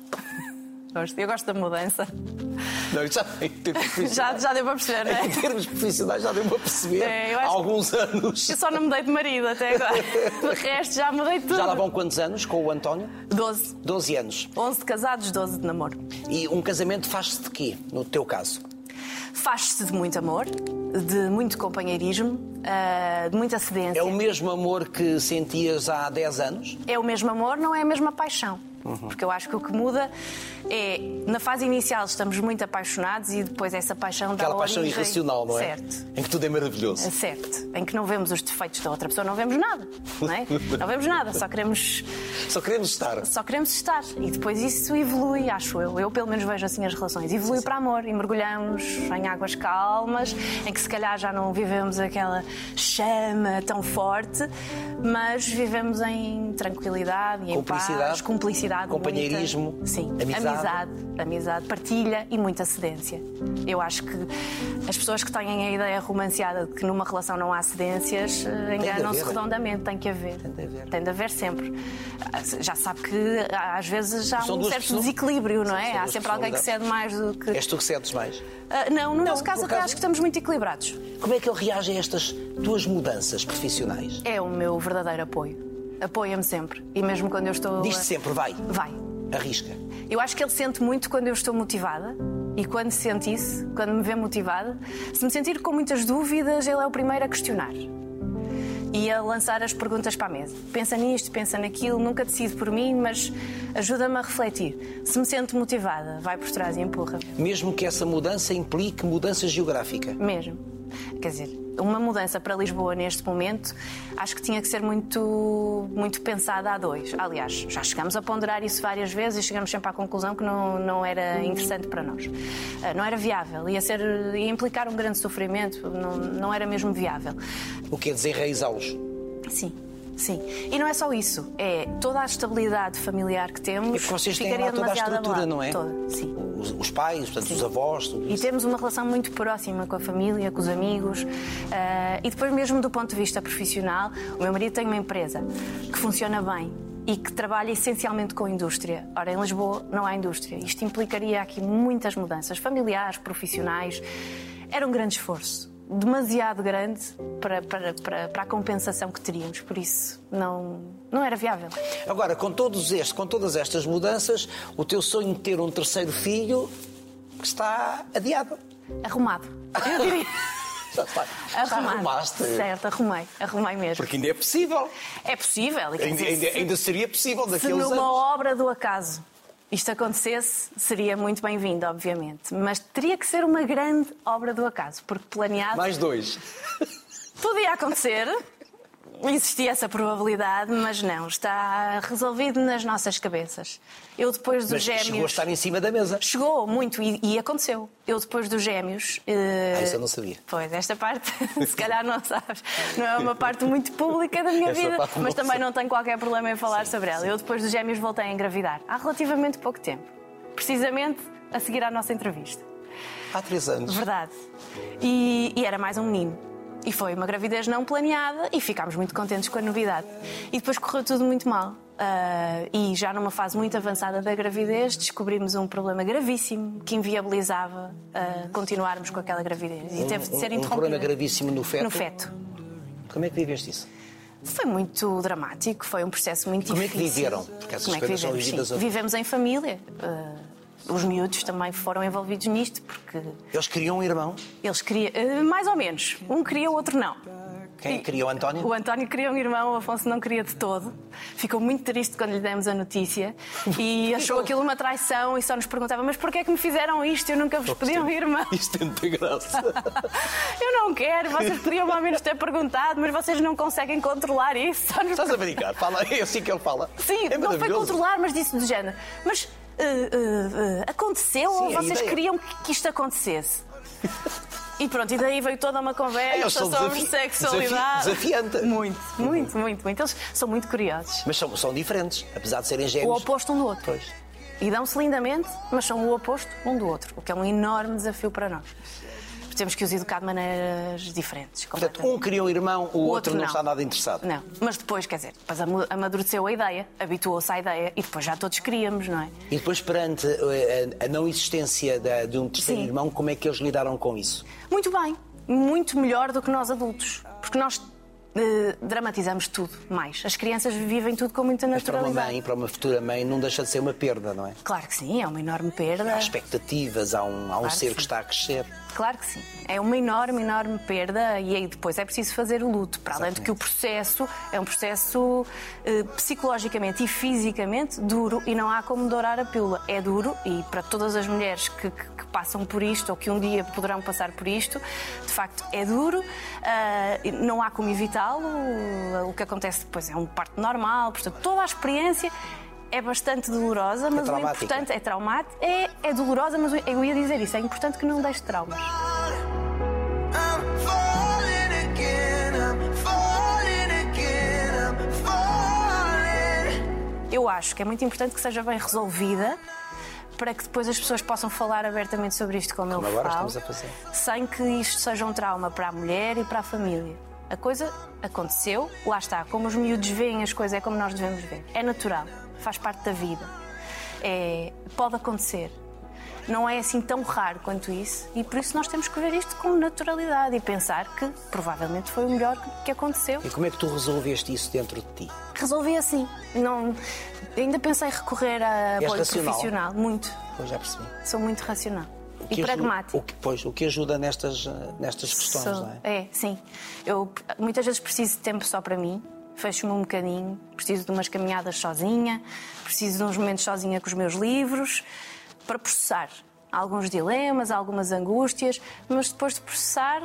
Gosto. Eu gosto da mudança. Não, já, Já, já deu para perceber, não é? em termos profissionais já deu para perceber É, eu acho há alguns anos. Eu só não mudei de marido até agora. De resto, já mudei de tudo. Já lá vão quantos anos com o António? 12. 12 anos. 11 de casados, 12 de namoro. E um casamento faz-se de quê, no teu caso? Faz-se de muito amor, de muito companheirismo, ah, de muita cedência. É o mesmo amor que sentias há 10 anos? É o mesmo amor, não é a mesma paixão. Uhum. Porque eu acho que o que muda é, na fase inicial estamos muito apaixonados e depois essa paixão dá Aquela paixão origem... irracional, não é? Certo. Em que tudo é maravilhoso. Certo, em que não vemos os defeitos da outra pessoa, não vemos nada, não é? Não vemos nada, só queremos, Só queremos estar. só queremos estar. E depois isso evolui, acho eu. Eu pelo menos vejo assim as relações. Evolui para amor e mergulhamos em águas calmas, em que se calhar já não vivemos aquela chama tão forte, mas vivemos em tranquilidade e em paz, cumplicidade, companheirismo, muita- sim, amizade. amizade, amizade, partilha e muita cedência. Eu acho que as pessoas que têm a ideia romanceada de que numa relação não há cedências eh, enganam-se haver. redondamente. Tem que haver. Tem de haver. Tem de haver sempre. Ah, Já sabe que ah, às vezes há São um duas certo pessoas- desequilíbrio, não é? Há duas sempre alguém que cede mais do que. És tu que cedes mais. Ah, não, no nosso caso até acho que estamos muito equilibrados. Como é que ele reage a estas tuas mudanças profissionais? É o meu verdadeiro apoio. Apoia-me sempre. E mesmo quando eu estou. Diz a- sempre, vai, Vai. arrisca. Eu acho que ele sente muito quando eu estou motivada. E quando sente isso, quando me vê motivada, se me sentir com muitas dúvidas, ele é o primeiro a questionar. E a lançar as perguntas para a mesa. Pensa nisto, pensa naquilo, nunca decido por mim, mas ajuda-me a refletir. Se me sinto motivada, vai por trás e empurra. Mesmo que essa mudança implique mudança geográfica. Mesmo. Quer dizer, uma mudança para Lisboa neste momento acho que tinha que ser muito, muito pensada a dois. Aliás, já chegamos a ponderar isso várias vezes e chegamos sempre à conclusão que não, não era interessante para nós. Ah, Não era viável, ia, ser, ia implicar um grande sofrimento, não, não era mesmo viável. O que é desenraizá-los? Sim. Sim. E não é só isso, é toda a estabilidade familiar que temos. É porque vocês têm lá toda a estrutura, não é? Toda, sim. Os, os pais, portanto, os avós, tudo E isso. temos uma relação muito próxima com a família, com os amigos. eh, e depois, mesmo do ponto de vista profissional, o meu marido tem uma empresa que funciona bem e que trabalha essencialmente com a indústria. Ora, em Lisboa não há indústria. Isto implicaria aqui muitas mudanças familiares, profissionais. Era um grande esforço. Demasiado grande para, para, para, para a compensação que teríamos, por isso não, não era viável. Agora, com, todos estes, com todas estas mudanças, o teu sonho de ter um terceiro filho está adiado. Arrumado. Eu diria. Já está. Já arrumaste. Certo, arrumei. Arrumei mesmo. Porque ainda é possível. É possível. Ainda, dizer, ainda- se- ainda seria possível Se daqueles numa anos. obra do acaso isto acontecesse, seria muito bem-vindo, obviamente. Mas teria que ser uma grande obra do acaso, porque planeado Mais dois. podia acontecer. Existia essa probabilidade, mas não, está resolvido nas nossas cabeças. Eu depois dos Mas gêmeos. chegou a estar em cima da mesa. Chegou muito e, e aconteceu. Eu depois dos gêmeos. eh, Ah, isso eu não sabia. Pois, esta parte, se calhar não sabes. Não é uma parte muito pública da minha vida, mas também não tenho qualquer problema em falar sobre ela. Eu depois dos gêmeos voltei a engravidar. Há relativamente pouco tempo. Precisamente a seguir à nossa entrevista. Há três anos. Verdade. E, e era mais um menino. E foi uma gravidez não planeada e ficámos muito contentes com a novidade. E depois correu tudo muito mal. Ah, e já numa fase muito avançada da gravidez descobrimos um problema gravíssimo que inviabilizava ah, continuarmos com aquela gravidez. E teve de ser um, um interrompida. problema gravíssimo no feto. No feto. Como é que viveste isso? Foi muito dramático, foi um processo muito Como é que difícil. viveram? Porque essas Como é que coisas são vivemos? vividas Sim. a- Vivemos em família. Ah, os miúdos também foram envolvidos nisto, porque Eles queriam um irmão. eles queriam. ah, mais ou menos. Um queria, o outro não. Quem queria o António? O António queria um irmão, o Afonso não queria de todo. Ficou muito triste quando lhe demos a notícia e achou aquilo uma traição e só nos perguntava: Mas porquê é que me fizeram isto? Eu nunca vos pedi um irmão. Isto tem muita graça. Eu não quero, vocês podiam ao menos ter perguntado, mas vocês não conseguem controlar isso. Só nos Estás a brincar? Fala, é assim que ele fala. Sim, é não foi controlar, mas disse do género. Mas uh, uh, aconteceu Sim, ou vocês ideia. queriam que, isto acontecesse? E pronto, e daí veio toda uma conversa sobre desafi- sexualidade. desafi- desafiante. Muito, muito, muito, muito. Eles são muito curiosos. Mas são, são diferentes, apesar de serem O gêmeos. oposto um do outro. Pois. E dão-se lindamente, mas são o oposto um do outro, o que é um enorme desafio para nós. Temos que os educar de maneiras diferentes. Portanto, um queria um irmão, o, outro, não. está nada interessado. Não, mas depois, quer dizer, depois amadureceu a ideia, habituou-se à ideia e depois já todos queríamos, não é? E depois, perante eh, a, não existência de um terceiro Sim. irmão, como é que eles lidaram com isso? Muito bem, muito melhor do que nós adultos. Porque nós eh, dramatizamos tudo mais. As crianças vivem tudo com muita Mas para uma naturalidade. mãe, para uma futura mãe, não deixa de ser uma perda, não é? Claro que sim, é uma enorme perda. Há expectativas, há um, há um Claro que ser sim. que está a crescer. Claro que sim. É uma enorme, enorme perda e aí depois é preciso fazer o luto. Para além de que o processo é um processo eh, psicologicamente e fisicamente duro e não há como dourar a pílula. É duro e para todas as mulheres que, que- que passam por isto ou que um dia poderão passar por isto, de facto é duro, e não há como evitá-lo. O que acontece depois é um parto normal, portanto, toda a experiência. É bastante dolorosa, mas o traumática. importante é traumática, é, é dolorosa, mas eu ia dizer isso, é importante que não deixe traumas. Eu acho que é muito importante que seja bem resolvida para que depois as pessoas possam falar abertamente sobre isto como, Como eu agora falo, estamos a fazer. sem que isto seja um trauma para a mulher e para a família. A coisa aconteceu, lá está, como os miúdos veem as coisas, é como nós devemos ver. É natural, faz parte da vida. É, pode acontecer. Não é assim tão raro quanto isso e por isso nós temos que ver isto com naturalidade e pensar que provavelmente foi o melhor que- aconteceu E como é que tu resolveste isso dentro de ti? resolvi assim. Não, ainda pensei recorrer a apoio racional? profissional. Muito. Pois já percebi. Sou muito racional. E que ajuda-. O que, pois, o que ajuda nestas, nestas questões, Sou- não é? sim. Eu muitas vezes preciso de tempo só para mim. Fecho-me um bocadinho. Preciso de umas caminhadas sozinha. Preciso de uns momentos sozinha com os meus livros. Para processar alguns dilemas, algumas angústias. Mas depois de processar,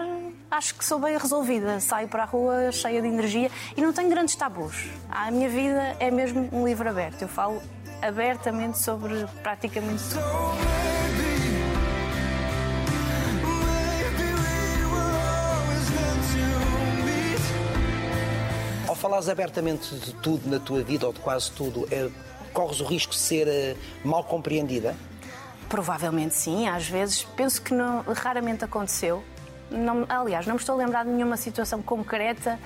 acho que sou bem resolvida. Saio para a rua cheia de energia e não tenho grandes tabus. A minha vida é mesmo um livro aberto. Eu falo abertamente sobre praticamente tudo. Falares abertamente de tudo na tua vida, ou de quase tudo, eh, corres o risco de ser eh, mal compreendida? Provavelmente sim, às vezes. Penso que não- raramente aconteceu. Não- aliás, não me estou a lembrar de nenhuma situação concreta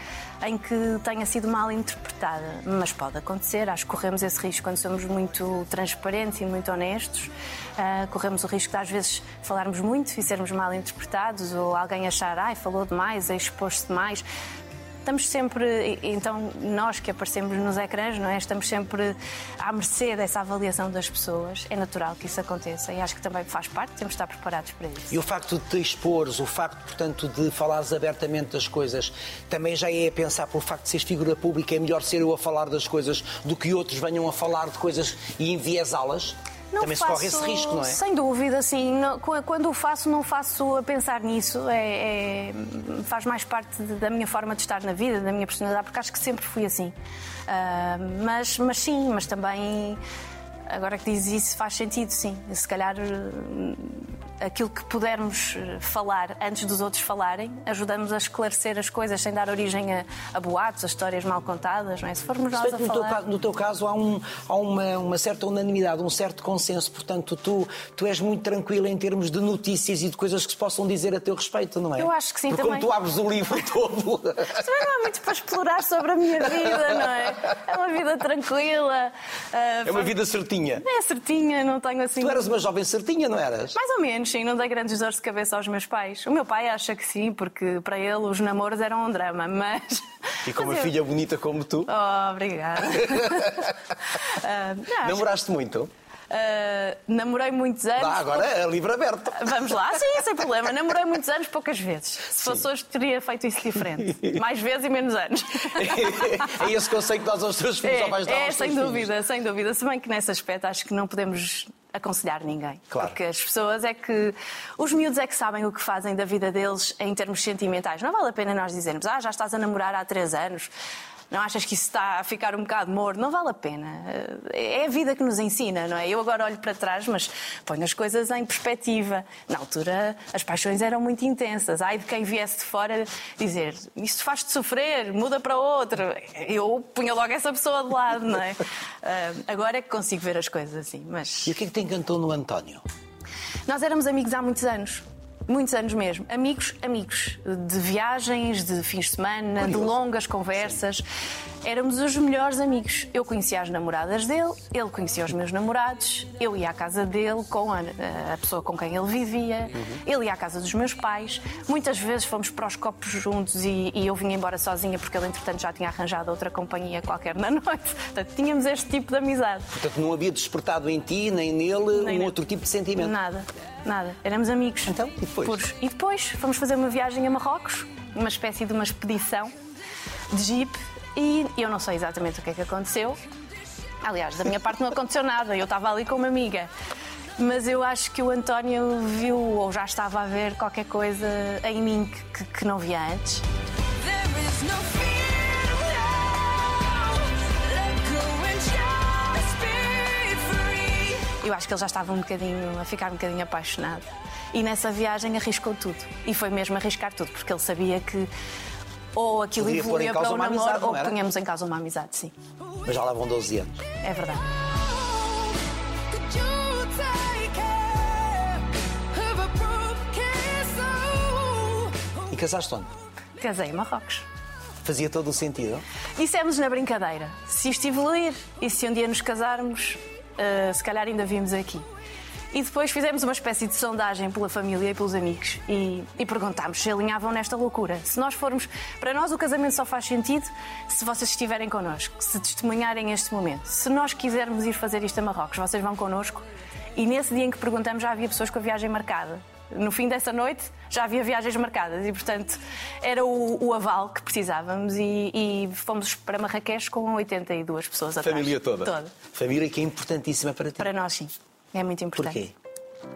em que tenha sido mal interpretada, mas pode acontecer. Acho que corremos esse risco quando somos muito transparentes e muito honestos. Ah, corremos o risco de, às vezes, falarmos muito e sermos mal interpretados, ou alguém achar, ai, falou demais, expôs-se demais. Estamos sempre, então nós que aparecemos nos ecrãs, não é? Estamos sempre à mercê dessa avaliação das pessoas. É natural que isso aconteça e acho que também faz parte, temos de estar preparados para isso. E o facto de te expores, o facto, portanto, de falares abertamente das coisas, também já é a pensar pelo facto de seres figura pública, é melhor ser eu a falar das coisas do que outros venham a falar de coisas e enviesá-las? Não Também se corre esse faço- risco, não é? Sem dúvida, sim. Quando o faço, não faço a pensar nisso. É, é- faz mais parte da minha forma de estar na vida, da minha personalidade, porque acho que sempre fui assim. Ah, mas, mas sim, mas também. Agora que dizes isso, faz sentido, sim. Se calhar aquilo que pudermos eh, falar antes dos outros falarem, ajudamos a esclarecer as coisas sem dar origem a, a boatos, a histórias mal contadas, não é? Se formos nós a no teu, falar. caso, no teu caso há, um- há uma, uma certa unanimidade, um certo consenso, portanto tu, tu és muito tranquila em termos de notícias e de coisas que se possam dizer a teu respeito, não é? Eu acho que sim, Porque também. como tu abres o livro todo. Também não há muito para explorar sobre a minha vida, não é? É uma vida tranquila. ah, É uma vida certinha. É certinha, não tenho assim. Tu eras uma jovem certinha, não eras? Mais ou menos, sim, não dei grandes dores de cabeça aos meus pais. O meu pai acha que sim, porque para ele os namoros eram um drama, mas. E com uma eu- filha bonita como tu, Oh, obrigada. Acho- namoraste muito? ah, namorei muitos anos. Dá, agora é livre aberto. Vamos lá, sim, sem problema. Namorei muitos anos, poucas vezes. Se fosse hoje, teria feito isso diferente. Mais vezes e menos anos. é esse conceito que nós aos teus filhos É, ou vais dar é, sem dúvida, sem dúvida. Se bem que nesse aspecto acho que não podemos aconselhar ninguém. Claro. Porque as pessoas é que. Os miúdos é que sabem o que fazem da vida deles em termos sentimentais. Não vale a pena nós dizermos, ah, já estás a namorar há três anos. Não achas que isso está a ficar um bocado morno? Não vale a pena. É a vida que nos ensina, não é? Eu agora olho para trás, mas ponho as coisas em perspectiva. Na altura, as paixões eram muito intensas. Ai de quem viesse de fora dizer isto faz-te sofrer, muda para outro. Eu punha logo essa pessoa de lado, não é? Ah, agora é que consigo ver as coisas assim. Mas E o que é que te encantou no António? nós éramos amigos há muitos anos. Muitos anos mesmo. Amigos, amigos. De viagens, de fins de semana, de Curioso. longas conversas. Éramos os melhores amigos. Eu conhecia as namoradas dele, ele conhecia os meus namorados, eu ia à casa dele com a, a pessoa com quem ele vivia, ele ia à casa dos meus pais. Muitas vezes fomos para os copos juntos e, e eu vinha embora sozinha porque ele, entretanto, já tinha arranjado outra companhia qualquer na noite. Portanto, tínhamos este tipo de amizade. Portanto, não havia despertado em ti, nem nele, Nem um outro tipo de sentimento. Nada, nada. Éramos amigos. Então, e depois? Puros. E depois fomos fazer uma viagem a Marrocos, uma espécie de uma expedição de jeep, e eu não sei exatamente o que é que aconteceu. Aliás, da minha parte não aconteceu nada, eu estava ali com uma amiga. Mas eu acho que o António viu, ou já estava a ver qualquer coisa em mim que, que- não via antes. Eu acho que ele já estava um bocadinho, a ficar um bocadinho apaixonado. E nessa viagem arriscou tudo. E foi mesmo arriscar tudo, porque ele sabia que ou aquilo Podia evoluía causa para o uma namoro ou punhamos em causa uma amizade, sim. Mas já lá vão 12 anos. É verdade. E casaste onde? Casei em Marrocos. Fazia todo o sentido. Dissemos na brincadeira: se isto evoluir e se um dia nos casarmos, eh, se calhar ainda vimos aqui. E depois fizemos uma espécie de sondagem pela família e pelos amigos e, e perguntámos se alinhavam nesta loucura. Se nós formos. Para nós, o casamento só faz sentido se vocês estiverem connosco, se testemunharem este momento. Se nós quisermos ir fazer isto a Marrocos, vocês vão connosco. E nesse dia em que perguntamos, já havia pessoas com a viagem marcada. No fim dessa noite já havia viagens marcadas e, portanto, era o, o aval que precisávamos e, e fomos para Marrakech com 82 pessoas atrás. Família toda. Toda. Família que é importantíssima para ti. Para nós, sim. É muito importante. Porquê?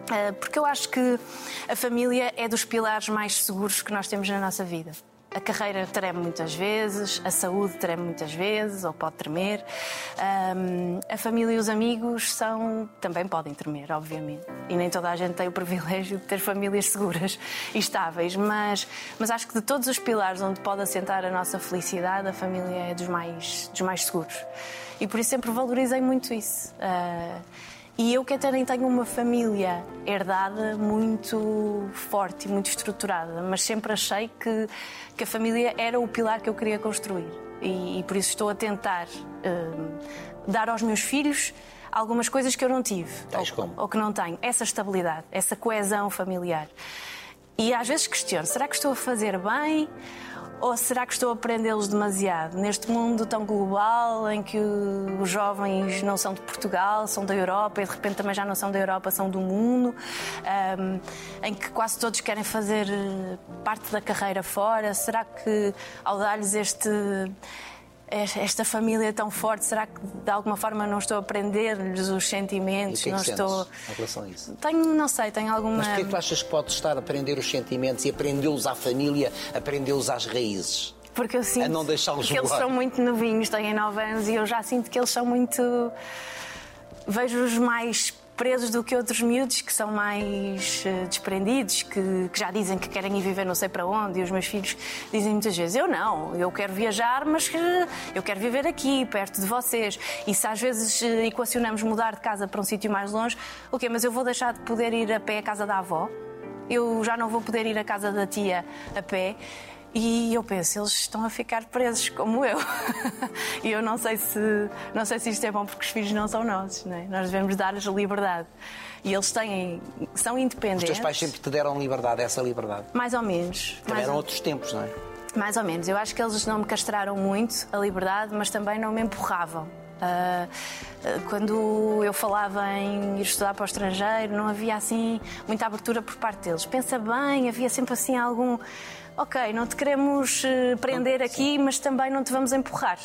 Ah, porque eu acho que a família é dos pilares mais seguros que nós temos na nossa vida. A carreira treme muitas vezes, a saúde treme muitas vezes, ou pode tremer. Ahm, a família e os amigos são, também podem tremer, obviamente. E nem toda a gente tem o privilégio de ter famílias seguras e estáveis. Mas, mas acho que de todos os pilares onde pode assentar a nossa felicidade, a família é dos mais, dos mais seguros. E por isso sempre valorizei muito isso. Ah, e eu que até nem tenho uma família herdada muito forte e muito estruturada, mas sempre achei que, que a família era o pilar que eu queria construir. E, e por isso estou a tentar hum, dar aos meus filhos algumas coisas que eu não tive Tais ou, como? ou que não tenho. Essa estabilidade, essa coesão familiar. E às vezes questiono: será que estou a fazer bem? Ou será que estou a prendê-los demasiado? Neste mundo tão global em que os jovens não são de Portugal, são da Europa e de repente também já não são da Europa, são do mundo, ahm, em que quase todos querem fazer eh, parte da carreira fora, será que ao dar-lhes este esta família tão forte, será que de alguma forma não estou a prender-lhes os E sentimentos? o que é que não sentes estou. em relação a isso? Tenho, não sei, tenho alguma. Mas porquê é que tu achas que podes estar a aprender os sentimentos e aprendê-los à família, aprendê-los às raízes? Porque eu sinto A não deixá-los que eles são muito novinhos, têm 9 anos, e eu já sinto que eles são muito. Vejo-os mais presos do que outros miúdos que são mais eh, desprendidos, que, que já dizem que querem ir viver não sei para onde. E os meus filhos dizem muitas vezes: Eu não, eu quero viajar, mas eh, eu quero viver aqui, perto de vocês. E se às vezes eh, equacionamos mudar de casa para um sítio mais longe, ok, mas eu vou deixar de poder ir a pé à casa da avó? Eu já não vou poder ir à casa da tia a pé. E eu penso, eles estão a ficar presos como eu. e eu não sei se não sei se isto é bom porque os filhos não são nossos, não é? Nós devemos dar-lhes liberdade. E eles têm são Os independentes. teus pais sempre te deram liberdade, essa liberdade. mais ou menos. Também eram outros tempos, não é? mais ou menos. Eu acho que eles não me castraram muito a liberdade, mas também não me empurravam. Ah, quando eu falava em ir estudar para o estrangeiro, não havia assim muita abertura por parte deles. Pensa bem, havia sempre assim algum. Ok, não te queremos eh, prender aqui, mas também não te vamos empurrar.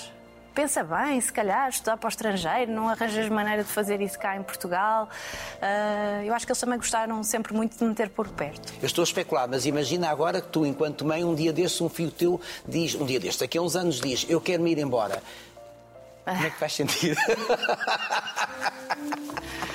Pensa bem, se calhar, estudar para o estrangeiro, não arranjas maneira de fazer isso cá em Portugal. Ah, eu acho que eles também gostaram sempre muito de me ter por perto. Eu estou a especular, mas imagina agora que tu, enquanto mãe, um dia destes, um filho teu diz, um dia destes, daqui a uns anos diz, eu quero me ir embora. Como é que faz sentido?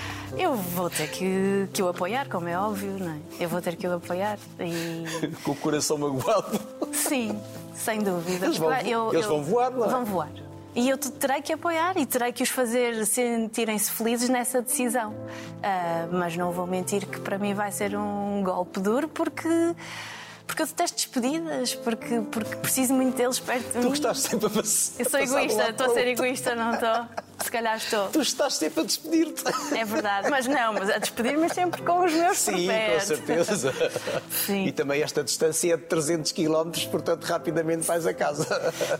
Eu vou ter que, que o apoiar, como é óbvio, não é? Eu vou ter que o apoiar. E Com o coração magoado. sim, sem dúvida. Eles vão vo- eles vão voar, não é? Vão voar. E eu te- terei que apoiar e terei que os fazer sentirem-se felizes nessa decisão. Ah, mas não vou mentir que para mim vai ser um golpe duro porque. Porque eu detesto despedidas, porque, porque preciso muito deles perto de Tu mim. que estás sempre a passar. Eu sou egoísta, estou a ser egoísta, não estou? Se calhar estou. Tu estás sempre a despedir-te. É verdade, mas não, mas a despedir-me sempre com os meus Sim, com certeza. Sim. E também esta distância é de 300 km, portanto rapidamente vais a casa.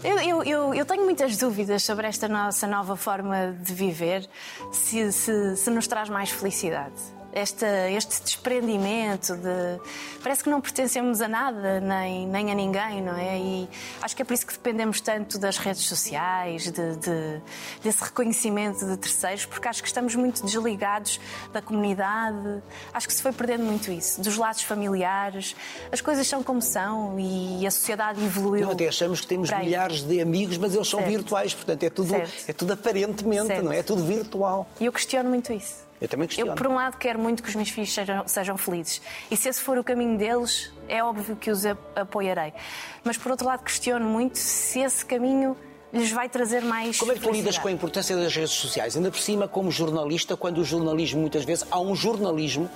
Eu, eu, eu, eu tenho muitas dúvidas sobre esta nossa nova forma de viver, se, se, se nos traz mais felicidade. Esta, este desprendimento de. Parece que não pertencemos a nada, nem, nem a ninguém, não é? E acho que é por isso que dependemos tanto das redes sociais, de, de- desse reconhecimento de terceiros, porque acho que estamos muito desligados da comunidade. Acho que se foi perdendo muito isso, dos laços familiares. As coisas são como são e a sociedade evoluiu. Não, até achamos que temos milhares de amigos, mas eles são Certo. virtuais, portanto é tudo, Certo. é tudo aparentemente, Certo. não é? É tudo virtual. E eu questiono muito isso. Eu também questiono. Eu, por um lado, quero muito que os meus filhos sejam, sejam felizes. E se esse for o caminho deles, é óbvio que os ap- apoiarei. Mas, por outro lado, questiono muito se esse caminho lhes vai trazer mais. Como é que tu lidas com a importância das redes sociais? Ainda por cima, como jornalista, quando o jornalismo, muitas vezes, há um jornalismo,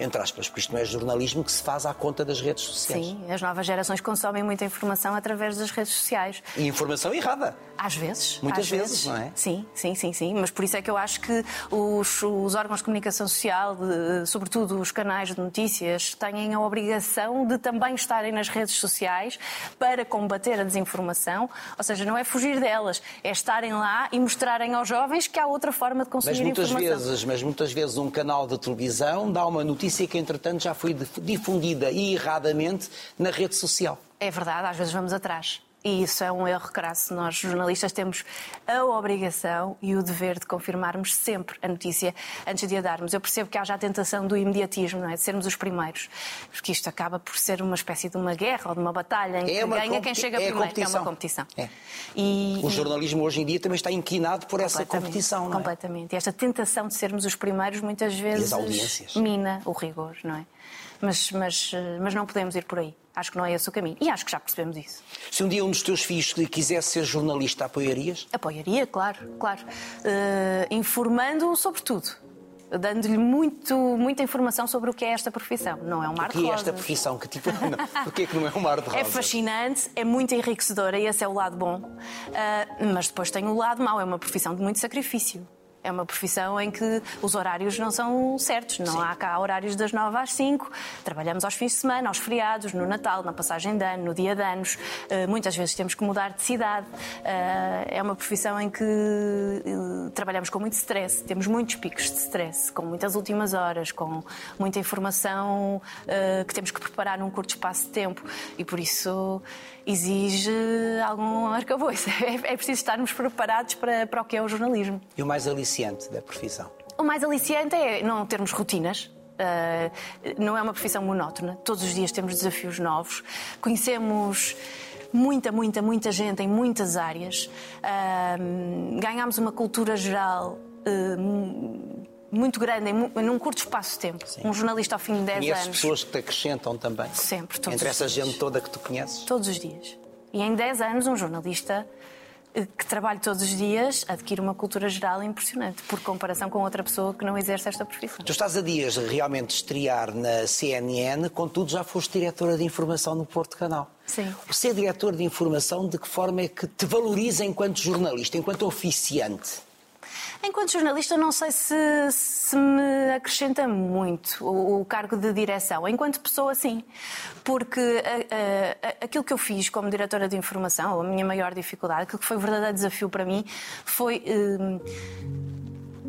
entre aspas, porque isto não é jornalismo que se faz à conta das redes sociais. Sim, as novas gerações consomem muita informação através das redes sociais. E informação errada. Às vezes. Muitas às vezes, não é? Sim, sim, sim, sim. Mas por isso é que eu acho que os, os órgãos de comunicação social, de- sobretudo os canais de notícias, têm a obrigação de também estarem nas redes sociais para combater a desinformação. Ou seja, não é fugir delas, é estarem lá e mostrarem aos jovens que há outra forma de consumir Mas muitas informação. vezes, mas muitas vezes um canal de televisão dá uma notícia que entretanto já foi dif- difundida e erradamente na rede social. É verdade, às vezes vamos atrás. E isso é um erro crasso. Nós, jornalistas, temos a obrigação e o dever de confirmarmos sempre a notícia antes de a darmos. Eu percebo que haja a tentação do imediatismo, não é? De sermos os primeiros. Porque isto acaba por ser uma espécie de uma guerra ou de uma batalha em que É ganha quem chega é primeiro. É uma competição. É. E, O jornalismo hoje em dia também está inquinado por essa competição, não é? Completamente. E esta tentação de sermos os primeiros muitas vezes mina o rigor, não é? Mas, mas, mas não podemos ir por aí. Acho que não é esse o caminho. E acho que já percebemos isso. Se um dia um dos teus filhos quisesse ser jornalista, apoiarias? Apoiaria, claro, claro. Eh, Informando-o sobre tudo. Dando-lhe muito, muita informação sobre o que é esta profissão. Não é um mar O de que é rosas. esta profissão? Que tipo... Porquê é que não é um mar de rosas? É fascinante, é muito enriquecedora e esse é o lado bom. Ah, mas depois tem o lado mau, é uma profissão de muito sacrifício. É uma profissão em que os horários não são certos. Não há cá horários das 9 às 5. Trabalhamos aos fins de semana, aos feriados, no Natal, na passagem de ano, no dia de anos. Ah, muitas vezes temos que mudar de cidade. Ah, é uma profissão em que eh, trabalhamos com muito stress. Temos muitos picos de stress, com muitas últimas horas, com muita informação que temos que preparar num curto espaço de tempo. E por isso exige algum arcabouço. É, é preciso estarmos preparados para, para o que é o jornalismo. E o mais aliciante da profissão? O mais aliciante é não termos rotinas. Ah, não é uma profissão monótona. Todos os dias temos desafios novos. Conhecemos muita, muita, muita gente em muitas áreas. Ah, ganhamos uma cultura geral. Mu- muito grande, em num curto espaço de tempo. Um jornalista ao fim de 10 Conheces anos. pessoas que te acrescentam também? Sempre, todos Entre essa dias. gente toda que tu conheces? Todos os dias. E em 10 anos, um jornalista eh, que trabalha todos os dias adquire uma cultura geral impressionante, por comparação com outra pessoa que não exerce esta profissão. Tu estás a dias de realmente estrear na CNN, contudo já foste diretora de informação no Porto Canal. Sim. Ser diretor de informação, de que forma é que te valoriza enquanto jornalista, enquanto oficiante? Enquanto jornalista, não sei se, se me acrescenta muito o, o cargo de direção. Enquanto pessoa, sim. Porque a- a- a- aquilo que eu fiz como diretora de informação, a minha maior dificuldade, aquilo que foi o verdadeiro desafio para mim, foi. hum,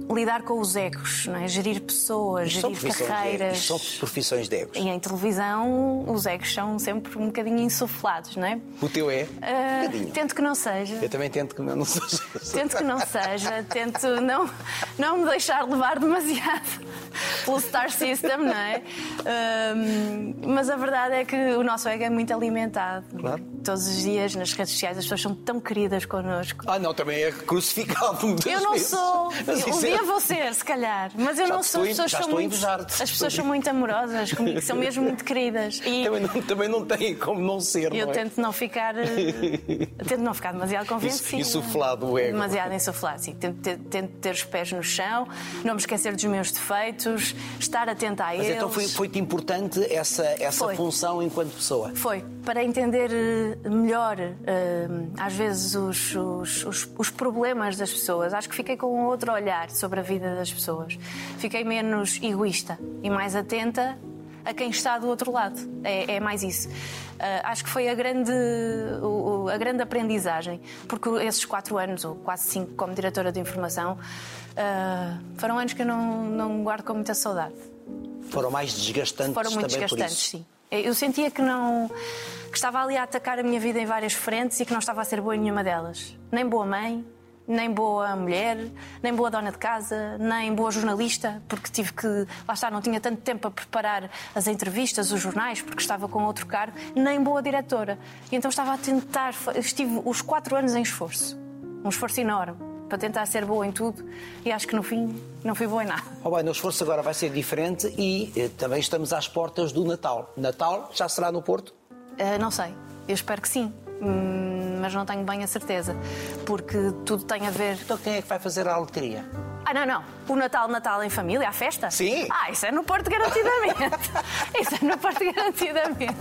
lidar com os egos, não é? gerir pessoas, são gerir de carreiras. Isto são profissões de egos. E em televisão os egos são sempre um bocadinho insuflados, não é? O teu é? Ah, Um tento que não seja. Eu também tento que não, não seja. Tento que não seja, tento não, não me deixar levar demasiado pelo Star System, não é? Mas a verdade é que o nosso ego é muito alimentado. Claro. Todos os dias nas redes sociais as pessoas são tão queridas connosco. Ah, não, também é crucificado muitas Eu não vezes. sou. Mas Um isso dia é- vou ser, se calhar. Mas eu Já não sou. As pessoas são muito. As pessoas são muito amorosas comigo, são mesmo muito queridas. E Também não, também não tem como não ser, eu não é? tento não ficar. eh, tento não ficar demasiado convencida. insuflado o ego. Demasiado insuflado, sim. Tento ter, tento ter os pés no chão, não me esquecer dos meus defeitos, estar atenta a Mas eles. então foi- foi-te importante essa, essa Foi. função enquanto pessoa? Foi, para entender eh, melhor, eh, às vezes, os, os, os, os problemas das pessoas. Acho que fiquei com outro olhar sobre a vida das pessoas. Fiquei menos egoísta e mais atenta a quem está do outro lado. É, é mais isso. Eh, acho que foi a grande, o- o- a grande aprendizagem, porque esses quatro anos, ou quase cinco, como diretora de informação, eh, foram anos que eu não, não guardo com muita saudade. Foram mais desgastantes Foram muito também desgastantes, sim. Eu sentia que não. que estava ali a atacar a minha vida em várias frentes e que não estava a ser boa em nenhuma delas. Nem boa mãe, nem boa mulher, nem boa dona de casa, nem boa jornalista, porque tive que. lá está, não tinha tanto tempo a preparar as entrevistas, os jornais, porque estava com outro cargo, nem boa diretora. E então estava a tentar. estive os quatro anos em esforço. Um esforço enorme para tentar ser boa em tudo e acho que no fim não fui boa em nada. Oh, bem, o esforço agora vai ser diferente e eh, também estamos às portas do Natal. Natal já será no Porto? Uh, não sei, eu espero que sim, Hum, mas não tenho bem a certeza, porque tudo tem a ver. Então quem é que vai fazer a loteria? Ah, não, não. O Natal, Natal em família, a festa? Sim. Ah, isso é no Porto garantidamente. isso é no Porto garantidamente.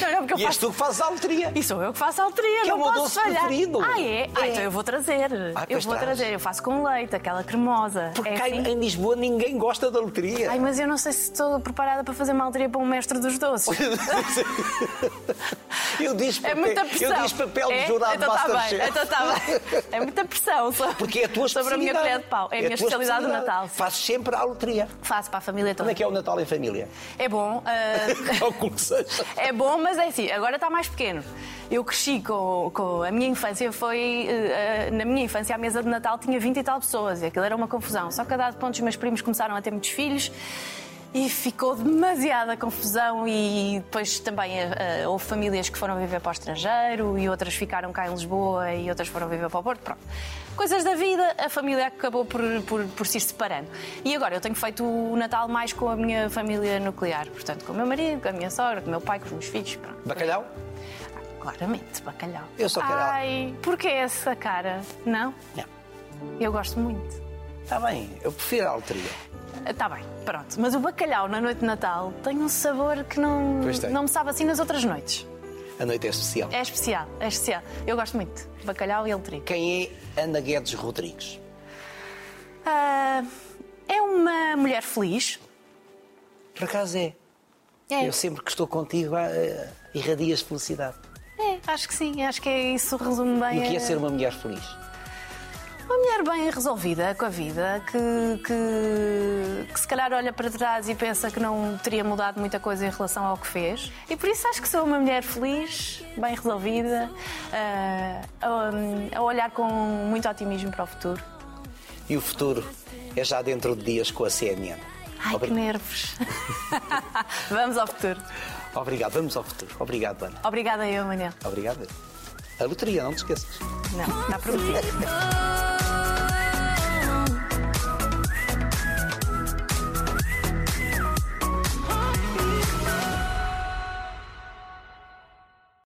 Não, não, porque eu E és faço. tu que fazes a loteria. E sou eu que faço a loteria, Que é não o meu posso doce falhar. preferido. Ah, é? Ah, É. então eu vou trazer. Ah, eu vou traz. trazer. Eu faço com leite, aquela cremosa. Porque é cá assim? em Lisboa ninguém gosta da loteria. Ai, mas eu não sei se estou preparada para fazer uma loteria para um mestre dos doces. eu disse É papel, muita pressão. eu disse papel é? de jurado então tá bem, então tá bem. É muita pressão sobre, Porque é a tua sobre a minha colher de pau. É a minha especialidade do Natal. Fazes sempre a loteria. Faço para a família toda. Como é que é o Natal em família? É bom. seja. É bom, mas é assim, agora está mais pequeno. Eu cresci com, com a minha infância, foi. eh, na minha infância, a mesa de Natal tinha 20 e tal pessoas e aquilo era uma confusão. Só que a dado ponto os meus primos começaram a ter muitos filhos e ficou demasiada confusão. E depois também eh, houve famílias que foram viver para o estrangeiro e outras ficaram cá em Lisboa e outras foram viver para o Porto. Pronto. Coisas da vida, a família acabou por, por, por se ir separando. E agora eu tenho feito o Natal mais com a minha família nuclear, portanto, com o meu marido, com a minha sogra, com o meu pai, com os meus filhos. Pronto. Bacalhau? Claramente, bacalhau. Eu só quero- Ai, porquê essa cara? Não? Não. Eu gosto muito. Está bem, eu prefiro a loteria. Está bem, pronto. Mas o bacalhau na noite de Natal tem um sabor que não, não me sabe assim nas outras noites. A noite é especial. É especial, é especial. Eu gosto muito. Bacalhau e eletrico. Quem é Ana Guedes Rodrigues? Ah, é uma mulher feliz. Por acaso é. É, Eu sempre que estou contigo ah, irradias felicidade. é, acho que sim. Acho que é isso resume bem. E o que é a- ser uma mulher feliz? Uma mulher bem resolvida com a vida, que, que, que se calhar olha para trás e pensa que não teria mudado muita coisa em relação ao que fez. E por isso acho que sou uma mulher feliz, bem resolvida, ah, a, a olhar com muito otimismo para o futuro. E o futuro é já dentro de dias com a CNN. Ai, Obri- que nervos! Vamos ao futuro. Obrigado, vamos ao futuro. Obrigado, Ana. Obrigada eu, Manel. Obrigado. A loteria, não te esqueças. Não, está prometido.